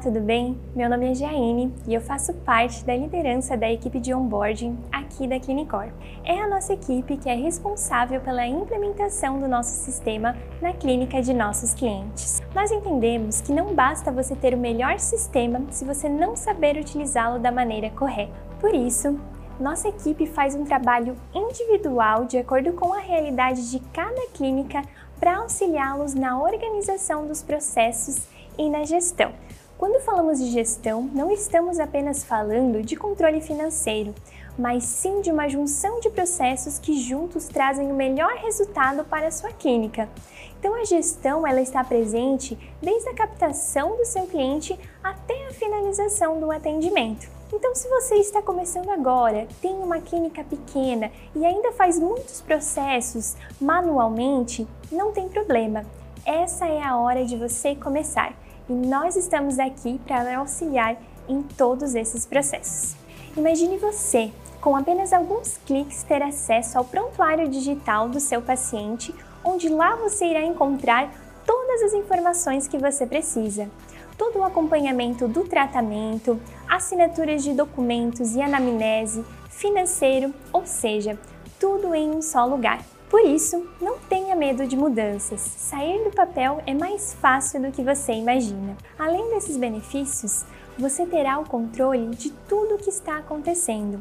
tudo bem? Meu nome é Jaine e eu faço parte da liderança da equipe de onboarding aqui da Clinicor. É a nossa equipe que é responsável pela implementação do nosso sistema na clínica de nossos clientes. Nós entendemos que não basta você ter o melhor sistema se você não saber utilizá-lo da maneira correta. Por isso, nossa equipe faz um trabalho individual de acordo com a realidade de cada clínica para auxiliá-los na organização dos processos e na gestão. Quando falamos de gestão, não estamos apenas falando de controle financeiro, mas sim de uma junção de processos que juntos trazem o melhor resultado para a sua clínica. Então a gestão ela está presente desde a captação do seu cliente até a finalização do atendimento. Então, se você está começando agora, tem uma clínica pequena e ainda faz muitos processos manualmente, não tem problema. Essa é a hora de você começar e nós estamos aqui para auxiliar em todos esses processos. Imagine você, com apenas alguns cliques, ter acesso ao prontuário digital do seu paciente, onde lá você irá encontrar todas as informações que você precisa. Todo o acompanhamento do tratamento, assinaturas de documentos e anamnese, financeiro, ou seja, tudo em um só lugar. Por isso, não tenha medo de mudanças. Sair do papel é mais fácil do que você imagina. Além desses benefícios, você terá o controle de tudo o que está acontecendo.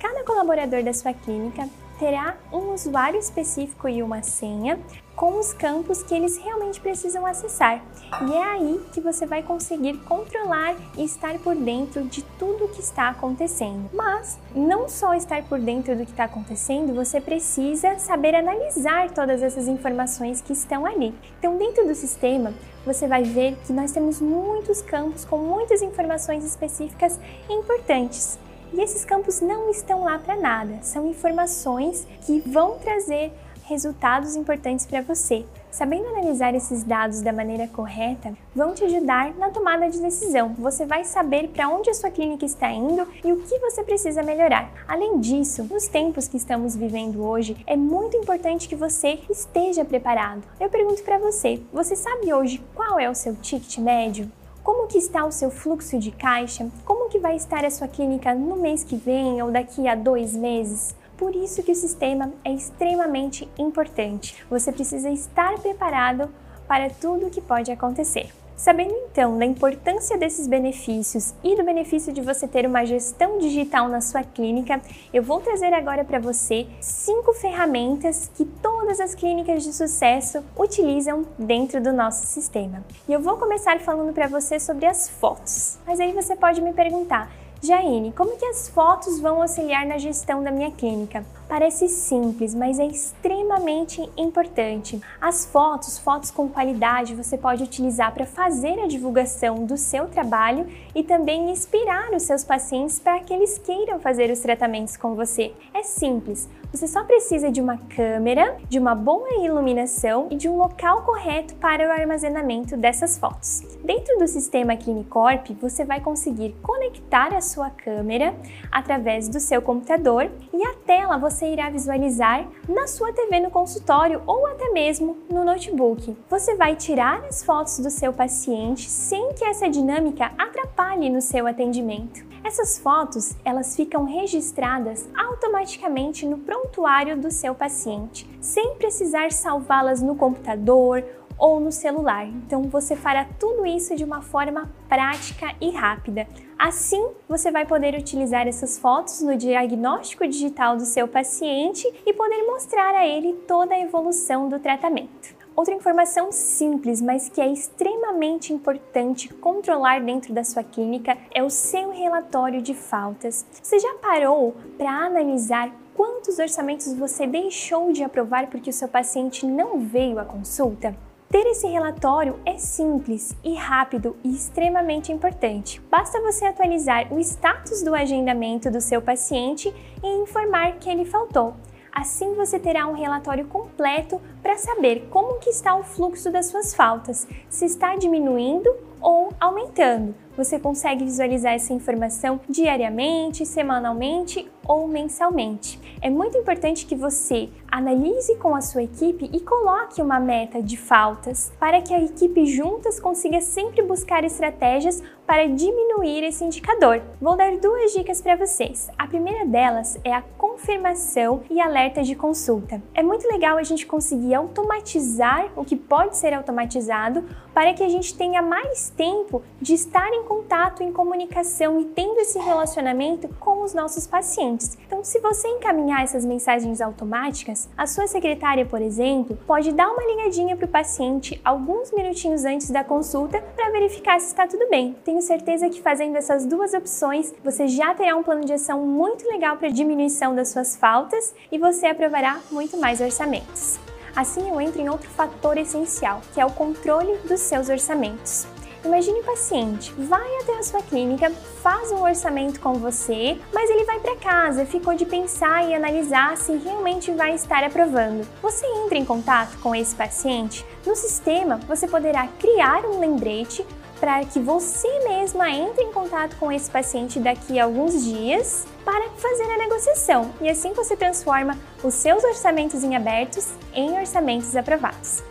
Cada colaborador da sua clínica terá um usuário específico e uma senha com os campos que eles realmente precisam acessar. E é aí que você vai conseguir controlar e estar por dentro de tudo o que está acontecendo. Mas não só estar por dentro do que está acontecendo, você precisa saber analisar todas essas informações que estão ali. Então, dentro do sistema, você vai ver que nós temos muitos campos com muitas informações específicas importantes. E esses campos não estão lá para nada, são informações que vão trazer resultados importantes para você. Sabendo analisar esses dados da maneira correta, vão te ajudar na tomada de decisão. Você vai saber para onde a sua clínica está indo e o que você precisa melhorar. Além disso, nos tempos que estamos vivendo hoje, é muito importante que você esteja preparado. Eu pergunto para você, você sabe hoje qual é o seu ticket médio? Como que está o seu fluxo de caixa? Como que vai estar a sua clínica no mês que vem ou daqui a dois meses? Por isso que o sistema é extremamente importante. Você precisa estar preparado para tudo o que pode acontecer. Sabendo então da importância desses benefícios e do benefício de você ter uma gestão digital na sua clínica, eu vou trazer agora para você cinco ferramentas que todas as clínicas de sucesso utilizam dentro do nosso sistema. E eu vou começar falando para você sobre as fotos. Mas aí você pode me perguntar: Jaine, como que as fotos vão auxiliar na gestão da minha clínica? Parece simples, mas é extremamente importante. As fotos, fotos com qualidade, você pode utilizar para fazer a divulgação do seu trabalho e também inspirar os seus pacientes para que eles queiram fazer os tratamentos com você. É simples, você só precisa de uma câmera, de uma boa iluminação e de um local correto para o armazenamento dessas fotos. Dentro do sistema Clinicorp, você vai conseguir conectar a sua câmera através do seu computador e a tela você irá visualizar na sua TV no consultório ou até mesmo no notebook. Você vai tirar as fotos do seu paciente sem que essa dinâmica atrapalhe no seu atendimento. Essas fotos, elas ficam registradas automaticamente no prontuário do seu paciente, sem precisar salvá-las no computador ou no celular. Então você fará tudo isso de uma forma prática e rápida. Assim, você vai poder utilizar essas fotos no diagnóstico digital do seu paciente e poder mostrar a ele toda a evolução do tratamento. Outra informação simples, mas que é extremamente importante controlar dentro da sua clínica é o seu relatório de faltas. Você já parou para analisar quantos orçamentos você deixou de aprovar porque o seu paciente não veio à consulta? Ter esse relatório é simples e rápido e extremamente importante. Basta você atualizar o status do agendamento do seu paciente e informar que ele faltou. Assim você terá um relatório completo para saber como que está o fluxo das suas faltas, se está diminuindo ou aumentando, você consegue visualizar essa informação diariamente, semanalmente ou mensalmente. É muito importante que você analise com a sua equipe e coloque uma meta de faltas para que a equipe juntas consiga sempre buscar estratégias para diminuir esse indicador. Vou dar duas dicas para vocês. A primeira delas é a confirmação e alerta de consulta. É muito legal a gente conseguir automatizar o que pode ser automatizado para que a gente tenha mais tempo de estar em contato, em comunicação e tendo esse relacionamento com os nossos pacientes. Então, se você encaminhar essas mensagens automáticas, a sua secretária, por exemplo, pode dar uma ligadinha para o paciente alguns minutinhos antes da consulta para verificar se está tudo bem. Tenho certeza que fazendo essas duas opções, você já terá um plano de ação muito legal para diminuição das suas faltas e você aprovará muito mais orçamentos. Assim, eu entro em outro fator essencial, que é o controle dos seus orçamentos. Imagine o paciente, vai até a sua clínica, faz um orçamento com você, mas ele vai para casa, ficou de pensar e analisar se realmente vai estar aprovando. Você entra em contato com esse paciente? No sistema, você poderá criar um lembrete para que você mesma entre em contato com esse paciente daqui a alguns dias para fazer a negociação e assim você transforma os seus orçamentos em abertos em orçamentos aprovados.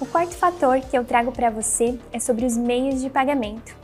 O quarto fator que eu trago para você é sobre os meios de pagamento.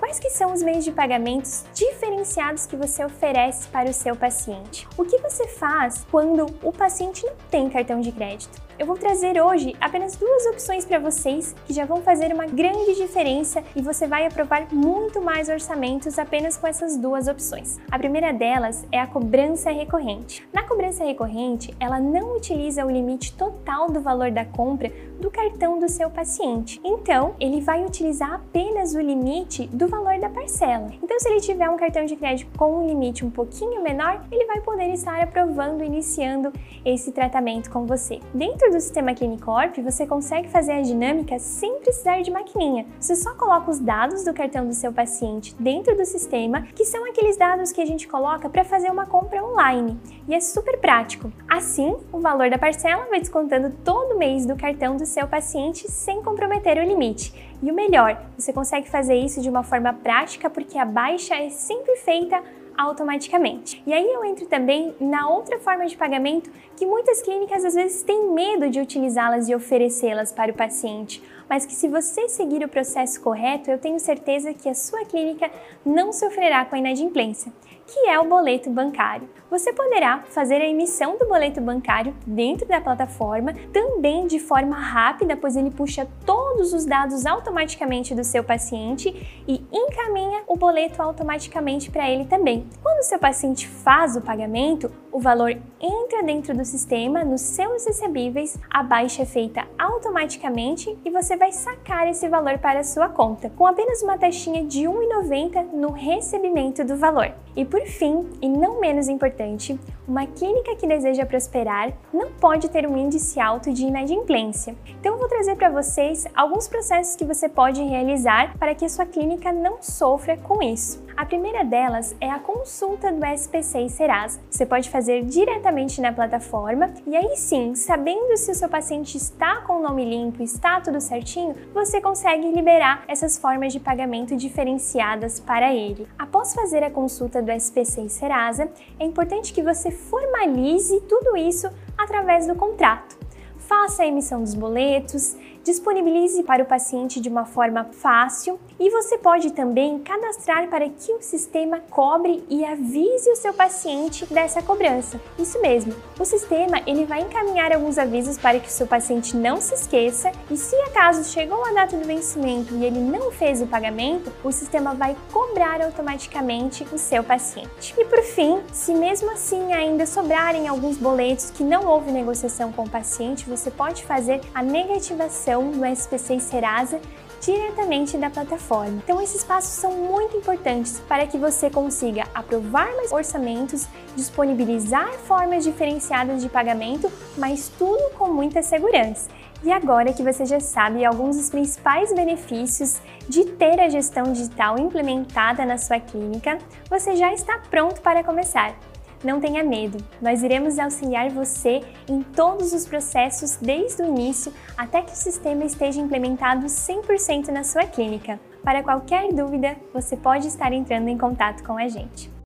Quais que são os meios de pagamentos diferenciados que você oferece para o seu paciente? O que você faz quando o paciente não tem cartão de crédito? Eu vou trazer hoje apenas duas opções para vocês que já vão fazer uma grande diferença e você vai aprovar muito mais orçamentos apenas com essas duas opções. A primeira delas é a cobrança recorrente. Na cobrança recorrente, ela não utiliza o limite total do valor da compra do cartão do seu paciente. Então, ele vai utilizar apenas o limite do valor da parcela. Então, se ele tiver um cartão de crédito com um limite um pouquinho menor, ele vai poder estar aprovando, iniciando esse tratamento com você. Dentro do sistema Clinicorp, você consegue fazer a dinâmica sem precisar de maquininha. Você só coloca os dados do cartão do seu paciente dentro do sistema, que são aqueles dados que a gente coloca para fazer uma compra online. E é super prático. Assim, o valor da parcela vai descontando todo mês do cartão do seu paciente sem comprometer o limite. E o melhor, você consegue fazer isso de uma forma prática porque a baixa é sempre feita automaticamente. E aí eu entro também na outra forma de pagamento que muitas clínicas às vezes têm medo de utilizá-las e oferecê-las para o paciente, mas que se você seguir o processo correto, eu tenho certeza que a sua clínica não sofrerá com a inadimplência que é o boleto bancário. Você poderá fazer a emissão do boleto bancário dentro da plataforma, também de forma rápida, pois ele puxa todos os dados automaticamente do seu paciente e encaminha o boleto automaticamente para ele também. Quando o seu paciente faz o pagamento, o valor entra dentro do sistema, nos seus recebíveis, a baixa é feita automaticamente e você vai sacar esse valor para a sua conta, com apenas uma taxinha de R$ 1,90 no recebimento do valor. E por fim, e não menos importante, uma clínica que deseja prosperar não pode ter um índice alto de inadimplência. Então eu vou trazer para vocês alguns processos que você pode realizar para que a sua clínica não sofra com isso. A primeira delas é a consulta do SPC e Serasa. Você pode fazer diretamente na plataforma e aí sim, sabendo se o seu paciente está com o nome limpo, está tudo certinho, você consegue liberar essas formas de pagamento diferenciadas para ele. Após fazer a consulta do SPC e Serasa, é importante que você formalize tudo isso através do contrato. Faça a emissão dos boletos, disponibilize para o paciente de uma forma fácil e você pode também cadastrar para que o sistema cobre e avise o seu paciente dessa cobrança. Isso mesmo, o sistema ele vai encaminhar alguns avisos para que o seu paciente não se esqueça e se acaso chegou a data do vencimento e ele não fez o pagamento, o sistema vai cobrar automaticamente o seu paciente. E por fim, se mesmo assim ainda sobrarem alguns boletos que não houve negociação com o paciente, você pode fazer a negativação no SPC e Serasa diretamente da plataforma. Então esses passos são muito importantes para que você consiga aprovar mais orçamentos, disponibilizar formas diferenciadas de pagamento, mas tudo com muita segurança. E agora que você já sabe alguns dos principais benefícios de ter a gestão digital implementada na sua clínica, você já está pronto para começar. Não tenha medo, nós iremos auxiliar você em todos os processos desde o início até que o sistema esteja implementado 100% na sua clínica. Para qualquer dúvida, você pode estar entrando em contato com a gente.